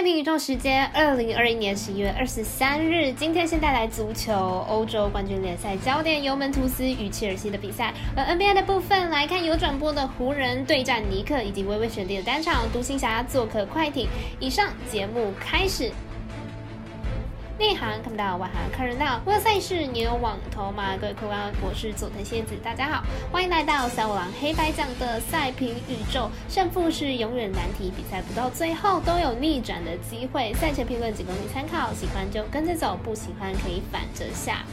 赛评宇宙时间，二零二一年十一月二十三日，今天先带来足球欧洲冠军联赛焦点尤文图斯与切尔西的比赛。而 NBA 的部分来看，有转播的湖人对战尼克，以及微微选定的单场独行侠做客快艇。以上节目开始。内行看不到，外行看热闹。为了赛事，你有网投吗？各位客官，我是佐藤仙子，大家好，欢迎来到小五郎黑白奖的赛评宇宙。胜负是永远难题，比赛不到最后都有逆转的机会。赛前评论仅供你参考，喜欢就跟着走，不喜欢可以反着下。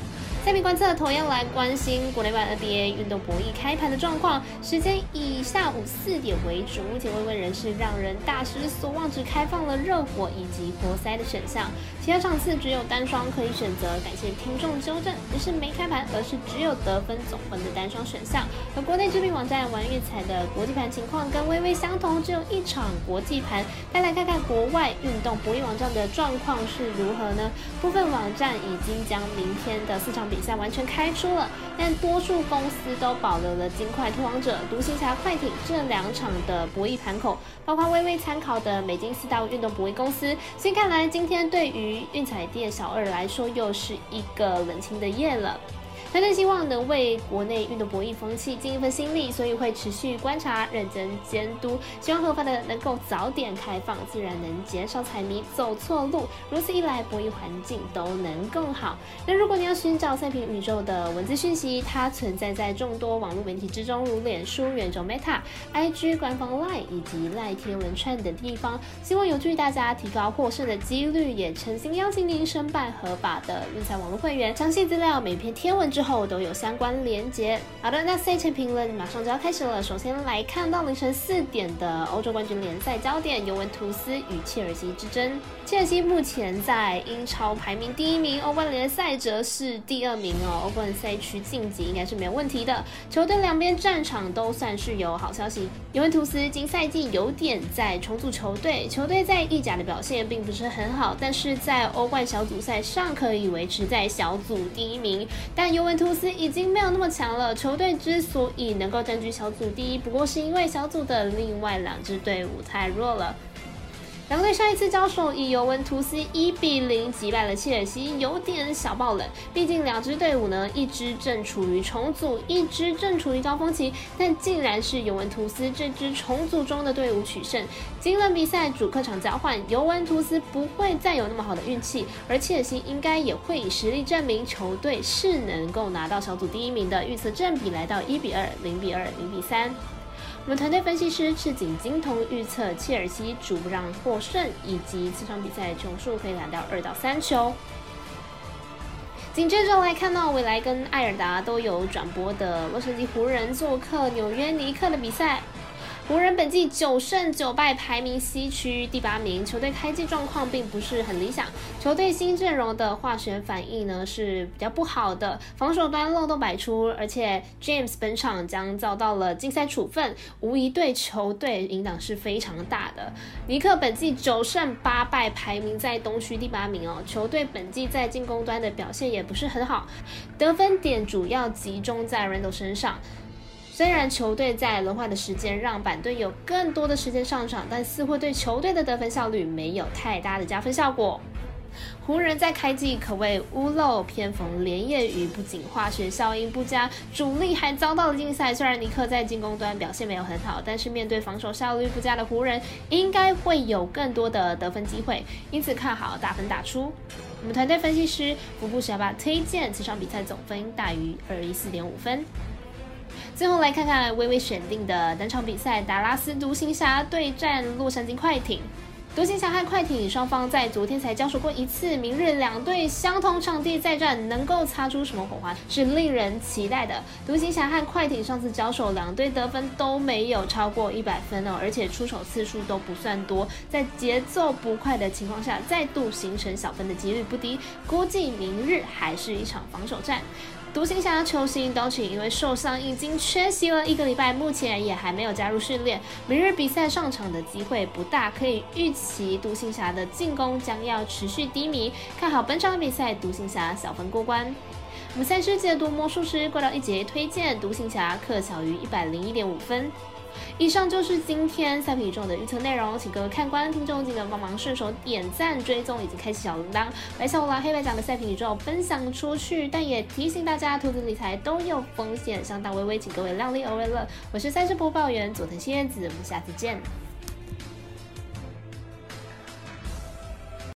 下面观测同样来关心国内外 NBA 运动博弈开盘的状况，时间以下午四点为主。目前微微仍是让人大失所望，只开放了热火以及活塞的选项，其他场次只有单双可以选择。感谢听众纠正，不是没开盘，而是只有得分总分的单双选项。而国内知名网站玩运彩的国际盘情况跟微微相同，只有一场国际盘。再来看看国外运动博弈网站的状况是如何呢？部分网站已经将明天的四场比比赛完全开出了，但多数公司都保留了金块、拓荒者、独行侠、快艇这两场的博弈盘口，包括微微参考的美金四大运动博弈公司。所以看来今天对于运彩店小二来说，又是一个冷清的夜了。团队希望能为国内运动博弈风气尽一份心力，所以会持续观察、认真监督，希望合法的能够早点开放，自然能减少彩迷走错路。如此一来，博弈环境都能更好。那如果你要寻找赛评宇宙的文字讯息，它存在在众多网络媒体之中，如脸书、元宙 Meta、IG 官方 Line 以及赖天文串等地方，希望有助于大家提高获胜的几率，也诚心邀请您申办合法的运彩网络会员。详细资料每篇天文。之后都有相关连接。好的，那赛前评论马上就要开始了。首先来看到凌晨四点的欧洲冠军联赛焦点，尤文图斯与切尔西之争。切尔西目前在英超排名第一名，欧冠联赛则是第二名哦。欧冠赛区晋级应该是没有问题的。球队两边战场都算是有好消息。尤文图斯今赛季有点在重组球队，球队在意甲的表现并不是很好，但是在欧冠小组赛上可以维持在小组第一名。但尤文图斯已经没有那么强了。球队之所以能够占据小组第一，不过是因为小组的另外两支队伍太弱了。两队上一次交手以尤文图斯一比零击败了切尔西，有点小爆冷。毕竟两支队伍呢，一支正处于重组，一支正处于高峰期，但竟然是尤文图斯这支重组中的队伍取胜。今轮比赛主客场交换，尤文图斯不会再有那么好的运气，而切尔西应该也会以实力证明球队是能够拿到小组第一名的。预测正比来到一比二、零比二、零比三。我们团队分析师赤井金童预测切尔西主让获胜，以及这场比赛的球数可以拿到二到三球。紧接着来看到未来跟艾尔达都有转播的洛杉矶湖人做客纽约尼克的比赛。湖人本季九胜九败，排名西区第八名。球队开季状况并不是很理想，球队新阵容的化学反应呢是比较不好的，防守端漏洞百出，而且 James 本场将遭到了禁赛处分，无疑对球队影响是非常大的。尼克本季九胜八败，排名在东区第八名哦。球队本季在进攻端的表现也不是很好，得分点主要集中在 Randle 身上。虽然球队在轮换的时间让板队有更多的时间上场，但似乎对球队的得分效率没有太大的加分效果。湖人，在开季可谓屋漏偏逢连夜雨，不仅化学效应不佳，主力还遭到了禁赛。虽然尼克在进攻端表现没有很好，但是面对防守效率不佳的湖人，应该会有更多的得分机会，因此看好大分打出。我们团队分析师福布小巴推荐这场比赛总分大于二一四点五分。最后来看看微微选定的单场比赛：达拉斯独行侠对战洛杉矶快艇。独行侠和快艇双方在昨天才交手过一次，明日两队相同场地再战，能够擦出什么火花是令人期待的。独行侠和快艇上次交手，两队得分都没有超过一百分哦，而且出手次数都不算多，在节奏不快的情况下，再度形成小分的几率不低。估计明日还是一场防守战。独行侠球星刀奇因为受伤已经缺席了一个礼拜，目前也还没有加入训练。明日比赛上场的机会不大，可以预期独行侠的进攻将要持续低迷。看好本场比赛，独行侠小分过关。我们赛事解读魔术师过到一节推荐独行侠客小于一百零一点五分。以上就是今天赛品宇宙的预测内容，请各位看官、听众记得帮忙顺手点赞、追踪以及开启小铃铛，把小五郎黑白讲的赛品宇宙分享出去。但也提醒大家，投资理财都有风险，上当微微，请各位量力而为了。我是赛事播报员佐藤新叶子，我们下次见。